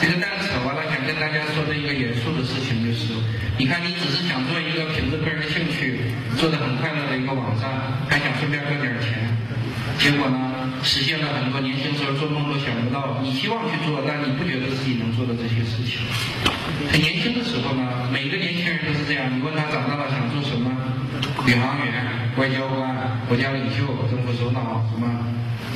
这个蛋扯完了，想跟大家说的一个严肃的事情就是，你看你只是想做一个凭着个人兴趣做的很快乐的一个网站，还想顺便赚点钱，结果呢，实现了很多年轻时候做梦都想不到，你希望去做，但你不觉得自己能做的这些事情。很年轻的时候呢，每个年轻人都是这样，你问他长大了想做什么，宇航员、外交官、国家领袖、政府首脑什么。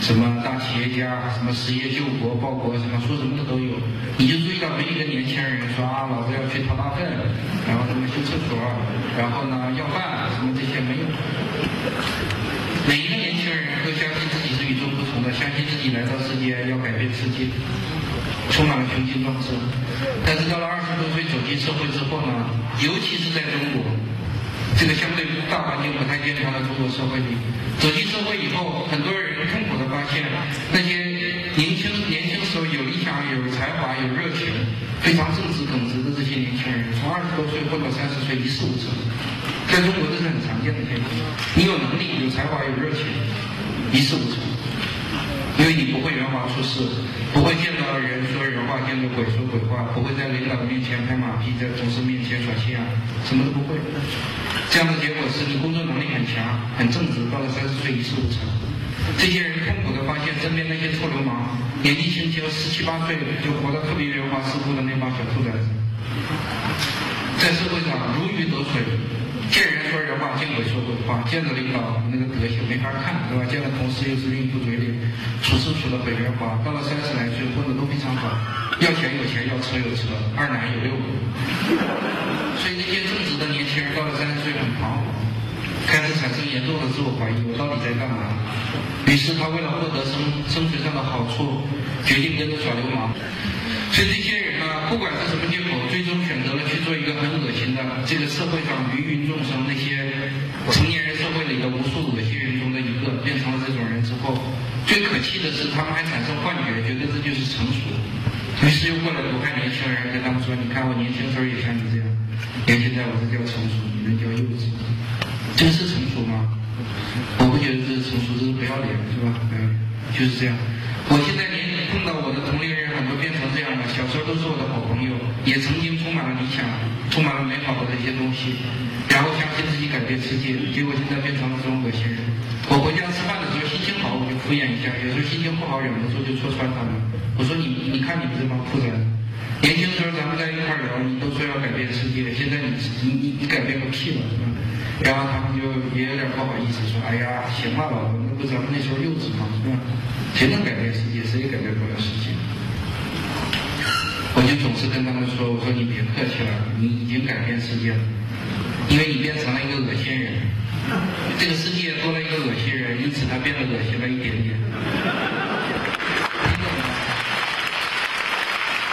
什么大企业家，什么实业救国报国，什么说什么的都有。你就注意到没一个年轻人说啊，老子要去掏大粪，然后什么修厕所，然后呢要饭，什么这些没有。每一个年轻人都相信自己是与众不同的，相信自己来到世界要改变世界，充满了雄心壮志。但是到了二十多岁走进社会之后呢，尤其是在中国。这个相对大环境不太健康的中国社会里，走进社会以后，很多人有、才华、有热情、非常正直耿直的这些年轻人，从二十多岁混到三十岁一事无成，在中国这是很常见的现象。你有能力、有才华、有热情，一事无成，因为你不会圆滑处事，不会见到人说人话，见到鬼说鬼话，不会在领导面前拍马屁，在同事面前耍心眼，什么都不会。这样的结果是你工作能力很强，很正直，到了三十岁一事无成。这些人痛苦的发现，身边那些臭流氓，年纪轻轻十七八岁就活得特别圆滑世故的那帮小兔崽子，在社会上如鱼得水，见人说人话，见鬼说鬼话，见着领导那个德行没法看，对吧？见了同事又是应付嘴脸，处事处得很圆滑。到了三十来岁，混得都非常好，要钱有钱，要车有车，二奶有六个。所以那些正直的年轻人到了三十岁很彷徨，产生严重的自我怀疑：我到底在干嘛？于是他为了获得生生存上的好处，决定跟着耍流氓。所以这些人呢，不管是什么借口，最终选择了去做一个很恶心的这个社会上芸芸众生那些成年人社会里的无数恶心人中的一个，变成了这种人之后，最可气的是他们还产生幻觉，觉得这就是成熟。于是又过来毒害年轻人，跟他们说：你看我年轻时候也像你这样。年现在我这叫成熟，你们叫幼稚，这是？不觉得这是成熟，这是不要脸，是吧？嗯，就是这样。我现在年碰到我的同龄人很多变成这样的，小时候都是我的好朋友，也曾经充满了理想，充满了美好的这些东西，然后相信自己改变世界，结果现在变成了这种恶心人。我回家吃饭的时候心情好，我就敷衍一下；有时候心情不好，忍不住就戳穿他们。我说你，你看你们这帮兔崽子。年轻时候咱们在一块聊，你都说要改变世界，现在你你你你改变个屁了，是吧？然后他们就也有点不好意思，说：“哎呀，行吧，老子那不咱们那时候幼稚嘛？是吧？谁能改变世界？谁也改变不了世界。”我就总是跟他们说：“我说你别客气了，你已经改变世界了，因为你变成了一个恶心人，这个世界多了一个恶心人，因此他变得恶心了一点点。”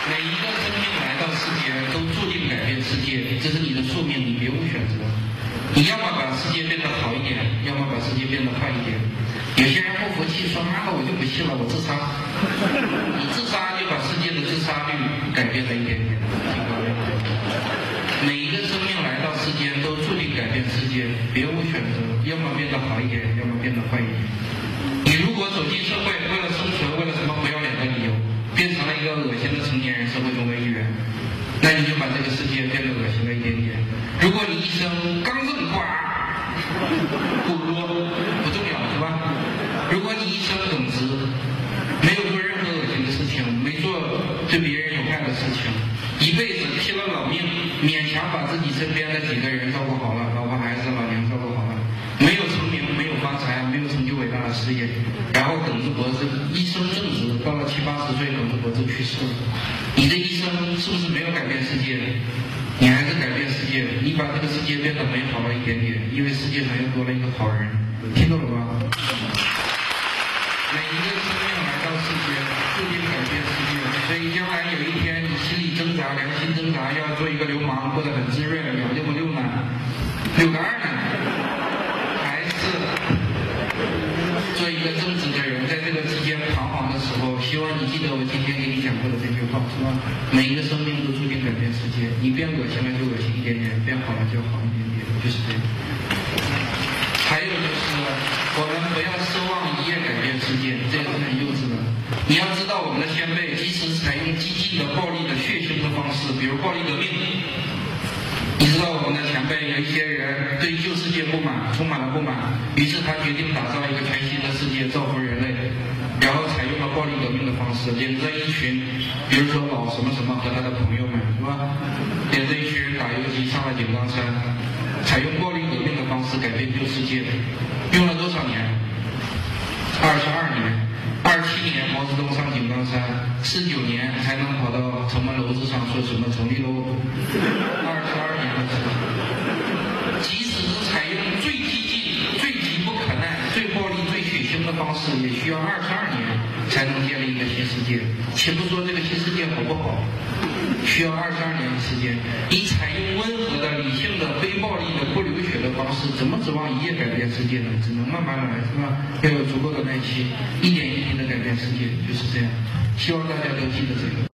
每一个生命来到世间，都注定改变世界，这是你的宿命，你别无选择。你要么把世界变得好一点，要么把世界变得坏一点。有些人不服气，说：“妈的，我就不信了，我自杀。” 你自杀就把世界的自杀率改变了一点点。每一个生命来到世间，都注定改变世界，别无选择，要么变得好一点，要么变得坏一点。你如果走进社会，为了生存，为了什么不要脸的理由？变成了一个恶心的成年人，社会中的一员，那你就把这个世界变得恶心了一点点。如果你一生刚正不阿，不多不重要，是吧？如果你一生耿直，没有做任何恶心的事情，没做对别人有害的事情，一辈子拼了老命，勉强把自己身边的几个人照顾好了，老婆孩子老娘照顾好了，没有成名，没有发财，没有成就伟大的事业，然后耿直脖子，一生正直，到了七八十岁。我就去世了。你的一生是不是没有改变世界？你还是改变世你把这个世界变得美好了一点点，因为世界上又多了一个好人，听懂了吗？每一个生命来到世界，注定改变世界，所以将来有一天你心里挣扎，良心挣扎，要做一个流氓，过得很滋润，有这么六呢？六个二呢？还是做一个正直的人，之间彷徨的时候，希望你记得我今天给你讲。过的这句话是吧？每一个生命都注定改变世界。你变恶心了就恶心一点点，变好了就好一点点，就是这样。还有就是，我们不要奢望一夜改变世界，这个是很幼稚的。你要知道，我们的先辈即使采用激进的暴力的、血腥的方式。比如暴力革命。你知道我们的前辈有一些人对旧世界不满，充满了不满，于是他决定打造一个全新的世界，造福人类，然后暴力革命的方式，领着一群，比如说老什么什么和他的朋友们，是吧？领着一群人打游击上了井冈山，采用暴力革命的方式改变旧世界，用了多少年？二十二年，二七年毛泽东上井冈山，四九年才能跑到城门楼子上说什么成立喽。二十二年的时间，即使是采用最激进、最急不可耐、最暴力、最血腥的方式，也需要二十二年才能建立一个新世界。且不说这个新世界好不好，需要二十二年的时间。你采用温和的、理性的、非暴力的、不流血的方式，怎么指望一夜改变世界呢？只能慢慢来，是吧？要有足够的耐心，一点一滴的改变世界，就是这样。希望大家都记得这个。